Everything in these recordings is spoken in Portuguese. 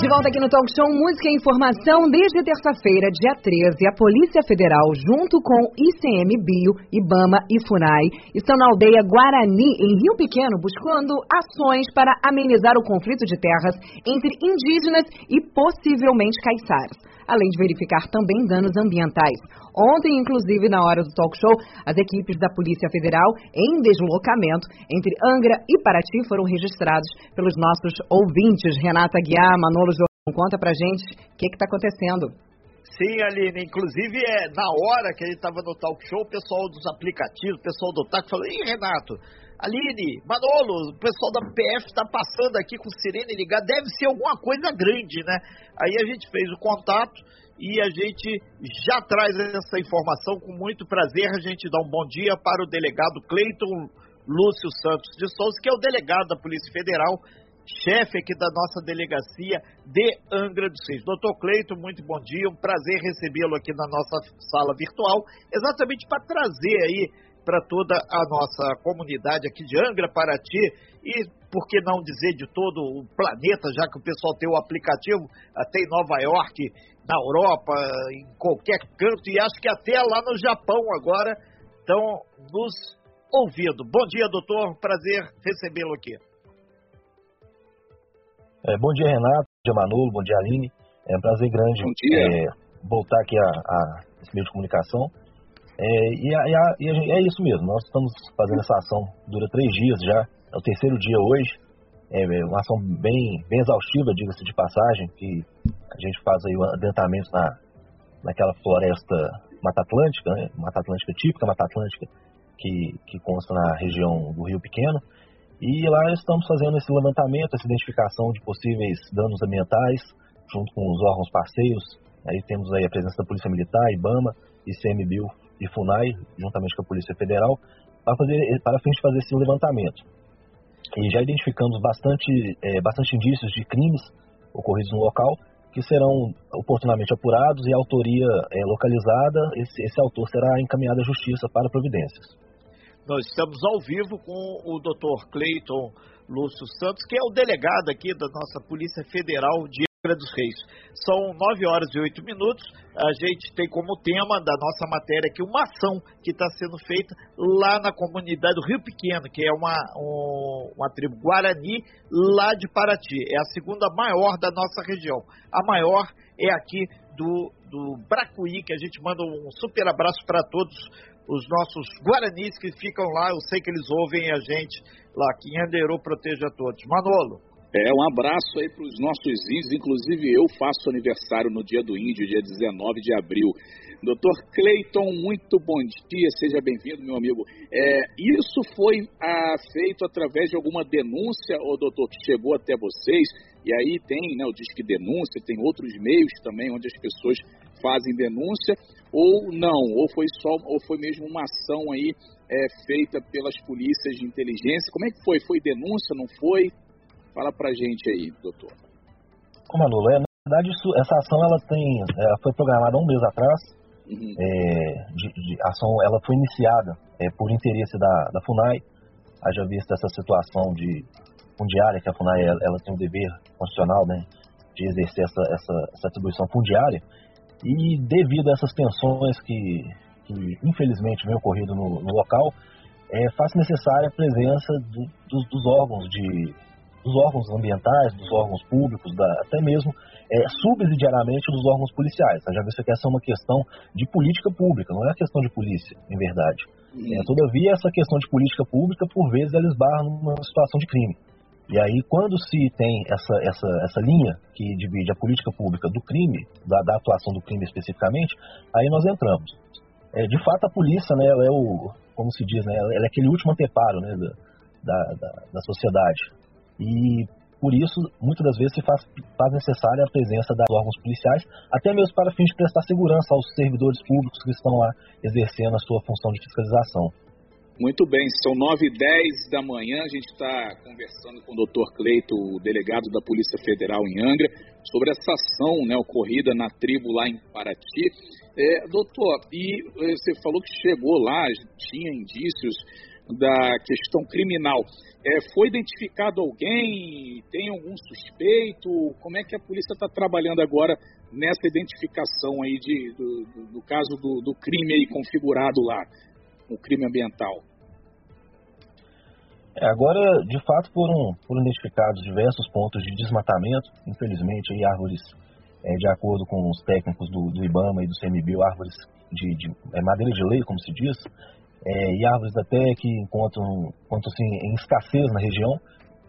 De volta aqui no Talk Show Música e Informação, desde terça-feira, dia 13, a Polícia Federal, junto com ICMBio, IBAMA e FUNAI, estão na aldeia Guarani, em Rio Pequeno, buscando ações para amenizar o conflito de terras entre indígenas e possivelmente caiçaras além de verificar também danos ambientais. Ontem, inclusive, na hora do talk show, as equipes da Polícia Federal em deslocamento entre Angra e Paraty foram registrados pelos nossos ouvintes. Renata Guiar, Manolo conta pra gente o que está acontecendo. Sim, Aline, inclusive é, na hora que gente estava no talk show, o pessoal dos aplicativos, o pessoal do TAC falou, ih, Renato, Aline, Manolo, o pessoal da PF está passando aqui com sirene ligada, deve ser alguma coisa grande, né? Aí a gente fez o contato e a gente já traz essa informação com muito prazer. A gente dá um bom dia para o delegado Cleiton Lúcio Santos de Souza, que é o delegado da Polícia Federal, chefe aqui da nossa delegacia de Angra dos Reis. Doutor Cleiton, muito bom dia, um prazer recebê-lo aqui na nossa sala virtual, exatamente para trazer aí para toda a nossa comunidade aqui de Angra, Paraty e, por que não dizer, de todo o planeta, já que o pessoal tem o aplicativo até em Nova York, na Europa, em qualquer canto, e acho que até lá no Japão agora estão nos ouvindo. Bom dia, doutor, prazer recebê-lo aqui. É, bom dia, Renato, bom dia, Manolo, bom dia, Aline. É um prazer grande é, voltar aqui a, a esse meio de comunicação é, e, a, e, a, e, é isso mesmo, nós estamos fazendo essa ação, dura três dias já, é o terceiro dia hoje, é, é uma ação bem, bem exaustiva, diga-se de passagem, que a gente faz aí o adentramento na, naquela floresta Mata Atlântica, né? Mata Atlântica típica, Mata Atlântica, que, que consta na região do Rio Pequeno, e lá estamos fazendo esse levantamento, essa identificação de possíveis danos ambientais, junto com os órgãos parceiros, aí temos aí a presença da Polícia Militar, IBAMA, ICMBio e FUNAI, juntamente com a Polícia Federal, para, fazer, para fim de fazer esse levantamento. E já identificamos bastante, é, bastante indícios de crimes ocorridos no local, que serão oportunamente apurados e a autoria é, localizada, esse, esse autor será encaminhado à justiça para providências. Nós estamos ao vivo com o Dr. Cleiton Lúcio Santos, que é o delegado aqui da nossa Polícia Federal de Angra dos Reis. São nove horas e oito minutos. A gente tem como tema da nossa matéria aqui uma ação que está sendo feita lá na comunidade do Rio Pequeno, que é uma, um, uma tribo Guarani lá de Paraty. É a segunda maior da nossa região. A maior é aqui do, do Bracuí, que a gente manda um super abraço para todos os nossos guaranis que ficam lá. Eu sei que eles ouvem a gente lá. Que Enderou proteja a todos. Manolo. É, um abraço aí para os nossos índios, inclusive eu faço aniversário no dia do índio, dia 19 de abril. Doutor Cleiton, muito bom dia, seja bem-vindo, meu amigo. É, isso foi feito através de alguma denúncia, ou doutor, que chegou até vocês, e aí tem né, o Disque Denúncia, tem outros meios também onde as pessoas fazem denúncia, ou não, ou foi só, ou foi mesmo uma ação aí é, feita pelas polícias de inteligência. Como é que foi? Foi denúncia, não foi? Fala pra gente aí, doutor. Manolo, é, na verdade isso, essa ação ela tem, ela foi programada um mês atrás. Uhum. É, de, de, ação ela foi iniciada é, por interesse da, da FUNAI, haja vista essa situação de fundiária, que a FUNAI ela, ela tem o dever constitucional né, de exercer essa, essa, essa atribuição fundiária, e devido a essas tensões que, que infelizmente vem ocorrido no, no local, é, faz necessária a presença do, dos, dos órgãos de dos órgãos ambientais, dos órgãos públicos, da, até mesmo é, subsidiariamente dos órgãos policiais. Já visto que essa é uma questão de política pública, não é questão de polícia, em verdade. É, todavia, essa questão de política pública, por vezes, ela esbarra numa situação de crime. E aí, quando se tem essa, essa, essa linha que divide a política pública do crime, da, da atuação do crime especificamente, aí nós entramos. É, de fato, a polícia, né, ela é o, como se diz, né, ela é aquele último anteparo né, da, da, da sociedade. E por isso, muitas das vezes se faz, faz necessária a presença dos órgãos policiais, até mesmo para fins de prestar segurança aos servidores públicos que estão lá exercendo a sua função de fiscalização. Muito bem, são 9 e 10 da manhã, a gente está conversando com o doutor Cleito, o delegado da Polícia Federal em Angra, sobre essa ação né, ocorrida na tribo lá em Paraty. É, doutor, e eh, você falou que chegou lá, tinha indícios da questão criminal. É, foi identificado alguém? Tem algum suspeito? Como é que a polícia está trabalhando agora nessa identificação aí de, do, do, do caso do, do, crime aí configurado lá, o crime ambiental? É, agora, de fato, foram, foram identificados diversos pontos de desmatamento, infelizmente, aí, árvores, é, de acordo com os técnicos do, do IBAMA e do CMBio, árvores de, de é, madeira de lei, como se diz, é, e árvores até que encontram, encontram assim, em escassez na região.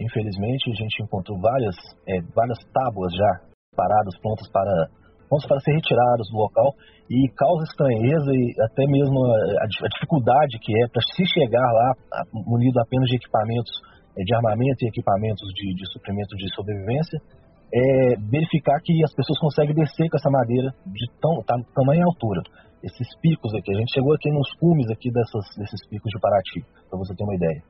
Infelizmente, a gente encontrou várias, é, várias tábuas já paradas, prontas para, prontas para ser retiradas do local e causa estranheza e até mesmo a, a dificuldade que é para se chegar lá munido apenas de equipamentos é, de armamento e equipamentos de, de suprimento de sobrevivência, é verificar que as pessoas conseguem descer com essa madeira de tão, tá, tamanha altura esses picos aqui. A gente chegou aqui nos cumes aqui dessas, desses picos de Paraty, para você ter uma ideia.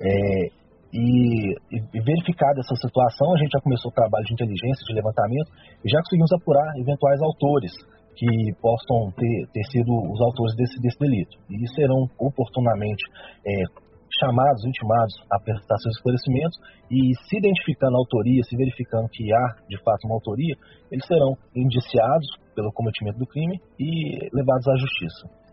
É, e, e verificada essa situação, a gente já começou o trabalho de inteligência, de levantamento, e já conseguimos apurar eventuais autores que possam ter, ter sido os autores desse, desse delito. E serão oportunamente é, chamados, intimados a prestar seus esclarecimentos e se identificando a autoria, se verificando que há de fato uma autoria, eles serão indiciados pelo cometimento do crime e levados à justiça.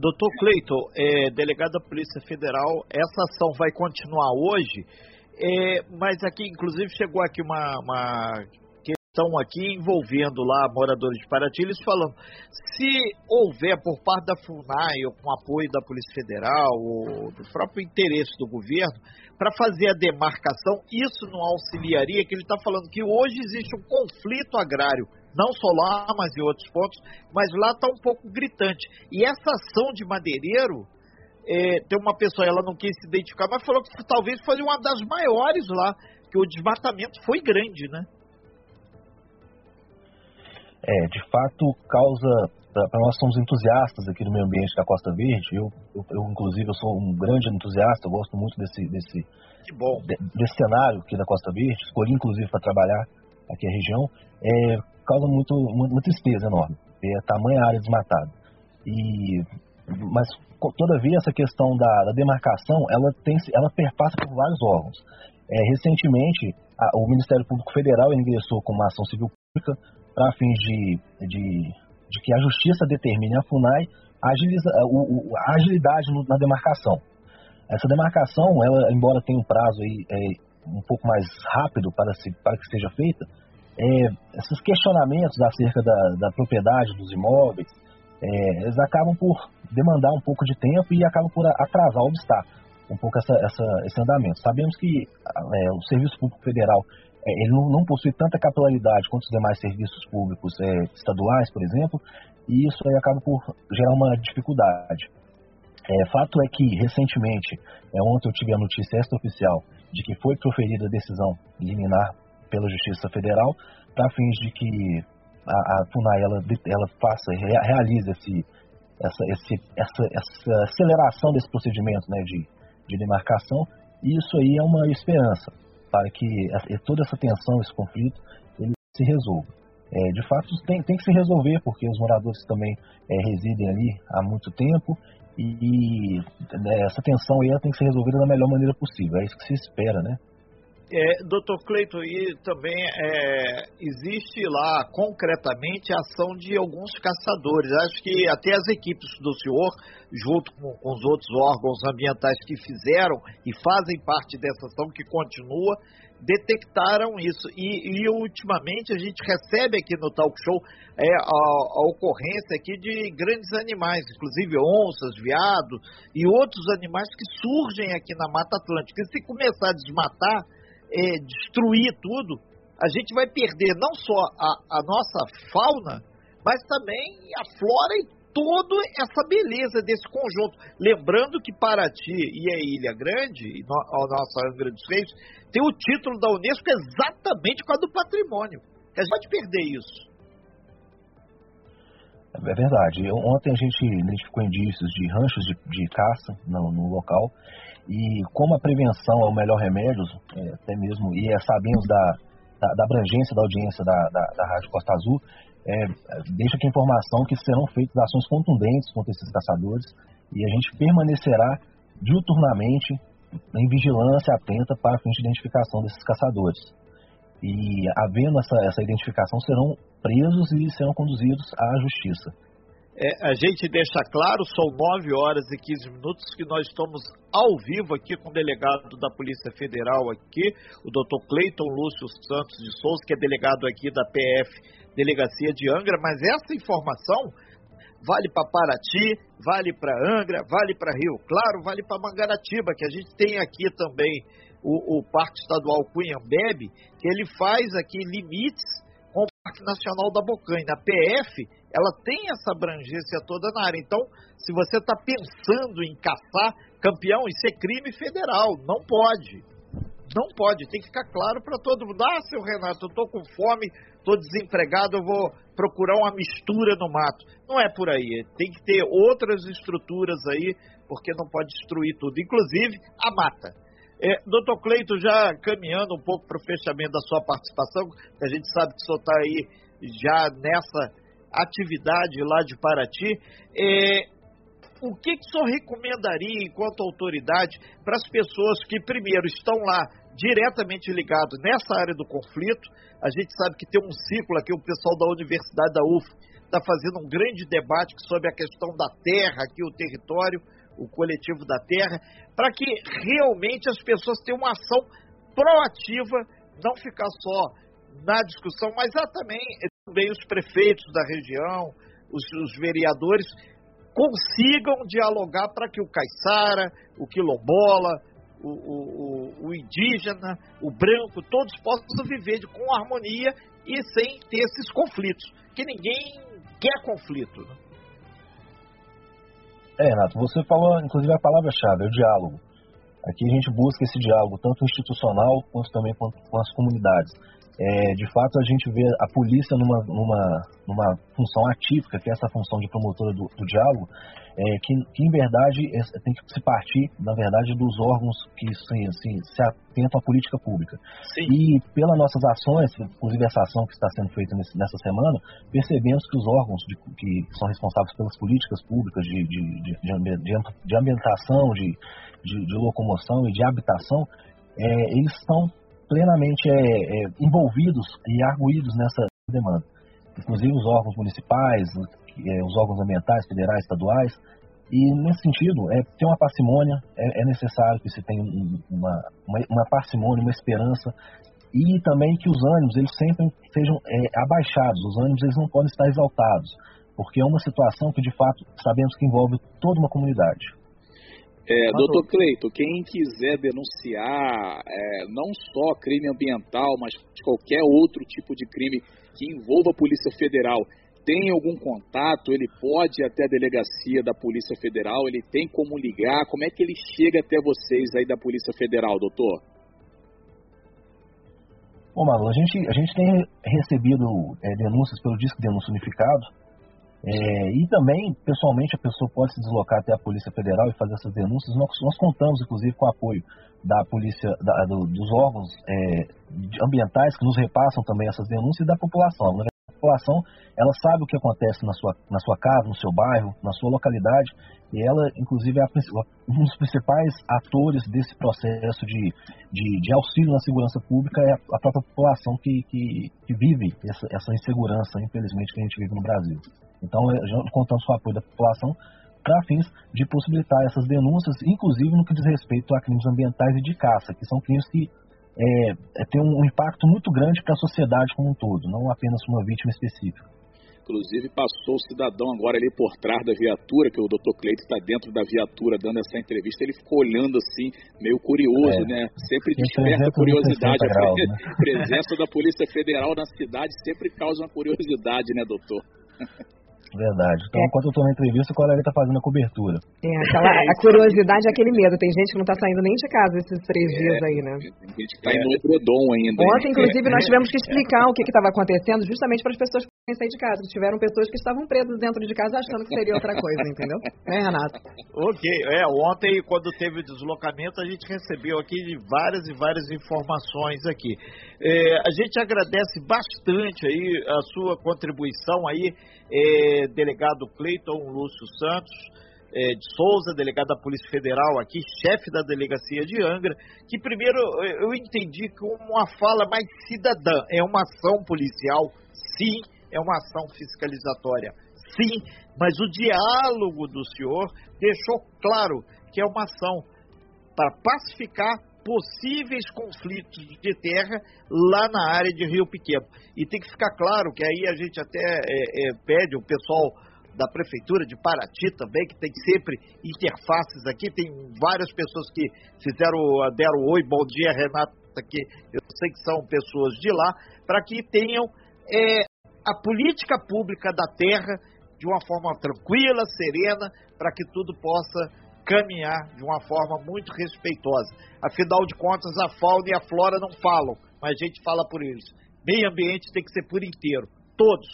Doutor Cleiton, é, delegado da Polícia Federal, essa ação vai continuar hoje, é, mas aqui, inclusive, chegou aqui uma, uma estão aqui envolvendo lá moradores de Paraty, eles falando, se houver por parte da FUNAI ou com apoio da Polícia Federal ou do próprio interesse do governo, para fazer a demarcação, isso não auxiliaria, que ele está falando que hoje existe um conflito agrário, não só lá, mas em outros pontos, mas lá está um pouco gritante. E essa ação de madeireiro, é, tem uma pessoa, ela não quis se identificar, mas falou que talvez foi uma das maiores lá, que o desmatamento foi grande, né? é, de fato causa para nós somos entusiastas aqui do meio ambiente da Costa Verde. Eu, eu, eu, inclusive, eu sou um grande entusiasta. Eu gosto muito desse desse de, desse cenário aqui da Costa Verde. Escolhi inclusive para trabalhar aqui a região. É, causa muito, muita tristeza enorme. É a tamanha área desmatada. E mas todavia essa questão da, da demarcação, ela tem ela perpassa por vários órgãos. É, recentemente, a, o Ministério Público Federal ingressou com uma ação civil pública para fins de, de, de, que a justiça determine a FUNAI agiliza, o, o, a agilidade na demarcação. Essa demarcação, ela, embora tenha um prazo aí, é, um pouco mais rápido para, se, para que seja feita, é, esses questionamentos acerca da, da propriedade dos imóveis, é, eles acabam por demandar um pouco de tempo e acabam por atrasar, obstar um pouco essa, essa, esse andamento. Sabemos que é, o Serviço Público Federal é, ele não, não, possui tanta capilaridade quanto os demais serviços públicos é, estaduais, por exemplo, e isso aí acaba por gerar uma dificuldade. É, fato é que, recentemente, é, ontem eu tive a notícia extraoficial de que foi proferida a decisão liminar pela Justiça Federal para fins de que a, a FUNAI ela, ela faça, realize esse, essa, esse, essa, essa aceleração desse procedimento né, de, de demarcação, e isso aí é uma esperança para que toda essa tensão, esse conflito, ele se resolva. É, de fato, tem, tem que se resolver, porque os moradores também é, residem ali há muito tempo e, e essa tensão aí tem que ser resolvida da melhor maneira possível. É isso que se espera, né? É, doutor Cleiton, e também é, existe lá concretamente a ação de alguns caçadores. Acho que até as equipes do senhor, junto com, com os outros órgãos ambientais que fizeram e fazem parte dessa ação que continua, detectaram isso. E, e, ultimamente a gente recebe aqui no Talk Show é, a, a, ocorrência aqui de grandes animais, inclusive onças, veados e outros animais que surgem aqui na Mata Atlântica. E se começar a desmatar, é, destruir tudo, a gente vai perder não só a, a nossa fauna, mas também a flora e toda essa beleza desse conjunto. Lembrando que Paraty e a Ilha Grande, a nossa Angra dos Reis, tem o título da Unesco exatamente com a do patrimônio. A gente pode perder isso. É verdade. Ontem a gente identificou indícios de ranchos de, de caça no, no local e como a prevenção é o melhor remédio, é, até mesmo, e é, sabemos da, da, da, abrangência da audiência da, da, da Rádio Costa Azul, é, deixa aqui a informação que serão feitas ações contundentes contra esses caçadores e a gente permanecerá diuturnamente em vigilância atenta para fim de identificação desses caçadores. E, havendo essa, essa identificação, serão presos e serão conduzidos à justiça. É, a gente deixa claro, são 9 horas e 15 minutos que nós estamos ao vivo aqui com o delegado da Polícia Federal aqui, o doutor Cleiton Lúcio Santos de Souza, que é delegado aqui da PF Delegacia de Angra, mas essa informação vale para Paraty, vale para Angra, vale para Rio Claro, vale para Mangaratiba, que a gente tem aqui também o, o Parque Estadual Cunhambebe, que ele faz aqui limites Nacional da Bocaina. A PF, ela tem essa abrangência toda na área. Então, se você está pensando em caçar campeão, isso é crime federal, não pode. Não pode, tem que ficar claro para todo mundo. Ah, seu Renato, eu estou com fome, estou desempregado, eu vou procurar uma mistura no mato. Não é por aí, tem que ter outras estruturas aí, porque não pode destruir tudo, inclusive a mata. É, doutor Cleito, já caminhando um pouco para o fechamento da sua participação, que a gente sabe que o senhor está aí já nessa atividade lá de Paraty, é, o que, que o senhor recomendaria enquanto autoridade para as pessoas que, primeiro, estão lá diretamente ligados nessa área do conflito? A gente sabe que tem um ciclo aqui, o pessoal da Universidade da UF está fazendo um grande debate sobre a questão da terra, aqui o território, o coletivo da terra, para que realmente as pessoas tenham uma ação proativa, não ficar só na discussão, mas há também, também os prefeitos da região, os, os vereadores, consigam dialogar para que o caiçara, o quilombola, o, o, o, indígena, o branco, todos possam viver com harmonia e sem ter esses conflitos, que ninguém quer conflito. Né? É, Renato, você falou, inclusive, a palavra-chave, é o diálogo. Aqui a gente busca esse diálogo, tanto institucional quanto também com, com as comunidades. É, de fato, a gente vê a polícia numa, numa, numa função atípica, que é essa função de promotora do, do diálogo, é, que, que, em verdade é, tem que se partir, na verdade, dos órgãos que sim, assim, se atentam à política pública. Sim. E pelas nossas ações, inclusive essa ação que está sendo feita nesse, nessa semana, percebemos que os órgãos de, que são responsáveis pelas políticas públicas de, de, de, de ambientação, de, de, locomoção e de habitação, é, eles estão plenamente é, é, envolvidos e arguídos nessa demanda. Inclusive os órgãos municipais, os órgãos ambientais, federais, estaduais. E nesse sentido, é, ter uma parcimônia, é, é necessário que se tenha uma, uma, uma, parcimônia, uma esperança e também que os ânimos eles sempre sejam é, abaixados, os ânimos eles não podem estar exaltados, porque é uma situação que de fato sabemos que envolve toda uma comunidade. É, doutor Cleito, quem quiser denunciar é, não só crime ambiental, mas qualquer outro tipo de crime que envolva a Polícia Federal, tem algum contato? Ele pode ir até a delegacia da Polícia Federal? Ele tem como ligar? Como é que ele chega até vocês aí da Polícia Federal, doutor? Bom, Manu, a gente, a gente tem recebido é, denúncias pelo Disque Denúncia Unificado, é, e também, pessoalmente, a pessoa pode se deslocar até a Polícia Federal e fazer essas denúncias. Nós, nós contamos, inclusive, com o apoio da polícia, da, do, dos órgãos é, ambientais que nos repassam também essas denúncias e da população. População, ela sabe o que acontece na sua, na sua casa, no seu bairro, na sua localidade, e ela, inclusive, é a, um dos principais atores desse processo de, de, de, auxílio na segurança pública é a, a própria população que, que, que vive essa, essa insegurança, infelizmente, que a gente vive no Brasil. Então, contamos com o apoio da população para fins de possibilitar essas denúncias, inclusive no que diz respeito a crimes ambientais e de caça, que são crimes que é, é, têm um impacto muito grande para a sociedade como um todo, não apenas uma vítima específica. Inclusive passou o cidadão agora ali por trás da viatura, que o Dr. Cleito está dentro da viatura dando essa entrevista, ele ficou olhando assim, meio curioso, é. né? Sempre desperta curiosidade. Graus, né? A presença da Polícia Federal na cidade sempre causa uma curiosidade, né, doutor? Verdade. Então, é. enquanto eu tô na entrevista, o colega tá fazendo a cobertura. É, aquela, é, a curiosidade é aquele medo. Tem gente que não tá saindo nem de casa esses três é, dias aí, né? Tem gente que tá indo no edredom ainda. Ontem, inclusive, nós tivemos que explicar o que estava acontecendo justamente para as pessoas que sair de casa. Tiveram pessoas que estavam presas dentro de casa achando que seria outra coisa, entendeu? É, Renato? Ok. É, ontem, quando teve o deslocamento, a gente recebeu aqui várias e várias informações aqui. É, a gente agradece bastante aí a sua contribuição aí, é, delegado Cleiton Lúcio Santos, é, de Souza, delegado da Polícia Federal aqui, chefe da delegacia de Angra, que primeiro eu entendi como uma fala mais cidadã, é uma ação policial, sim, é uma ação fiscalizatória, sim, mas o diálogo do senhor deixou claro que é uma ação para pacificar possíveis conflitos de terra lá na área de Rio Pequeno. E tem que ficar claro que aí a gente até é, é, pede o pessoal da Prefeitura de Paraty também, que tem sempre interfaces aqui, tem várias pessoas que fizeram, deram oi, bom dia, Renata, que eu sei que são pessoas de lá, para que tenham é, a política pública da terra de uma forma tranquila, serena, para que tudo possa caminhar de uma forma muito respeitosa. Afinal de contas, a fauna e a flora não falam, mas a gente fala por eles. Meio ambiente tem que ser por inteiro, todos.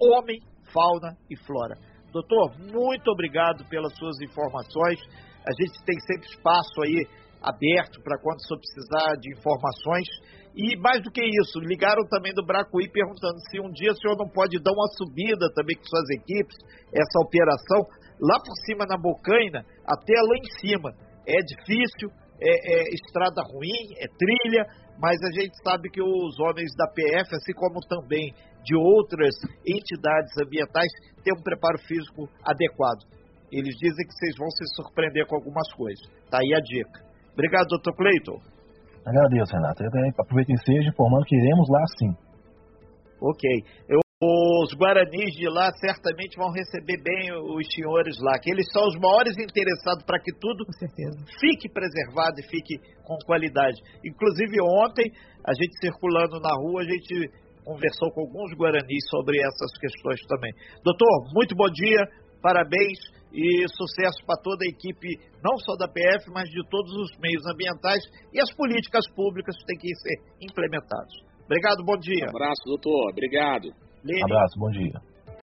Homem, fauna e flora. Doutor, muito obrigado pelas suas informações. A gente tem sempre espaço aí aberto para quando você precisar de informações. E mais do que isso, ligaram também do Bracuí perguntando se um dia o senhor não pode dar uma subida também com suas equipes, essa operação, lá por cima na Bocaina, até lá em cima. É difícil, é, é estrada ruim, é trilha, mas a gente sabe que os homens da PF, assim como também de outras entidades ambientais, têm um preparo físico adequado. Eles dizem que vocês vão se surpreender com algumas coisas. Tá aí a dica. Obrigado, doutor Cleiton. Agradeço, Renato. Eu aproveito e seja informando que iremos lá sim. Ok. Eu, os guaranis de lá certamente vão receber bem os senhores lá, que eles são os maiores interessados para que tudo fique preservado e fique com qualidade. Inclusive ontem, a gente circulando na rua, a gente conversou com alguns guaranis sobre essas questões também. Doutor, muito bom dia, parabéns e sucesso para toda a equipe, não só da PF, mas de todos os meios ambientais e as políticas públicas que têm que ser implementadas. Obrigado, bom dia. Um abraço, doutor. Obrigado. Um abraço, bom dia.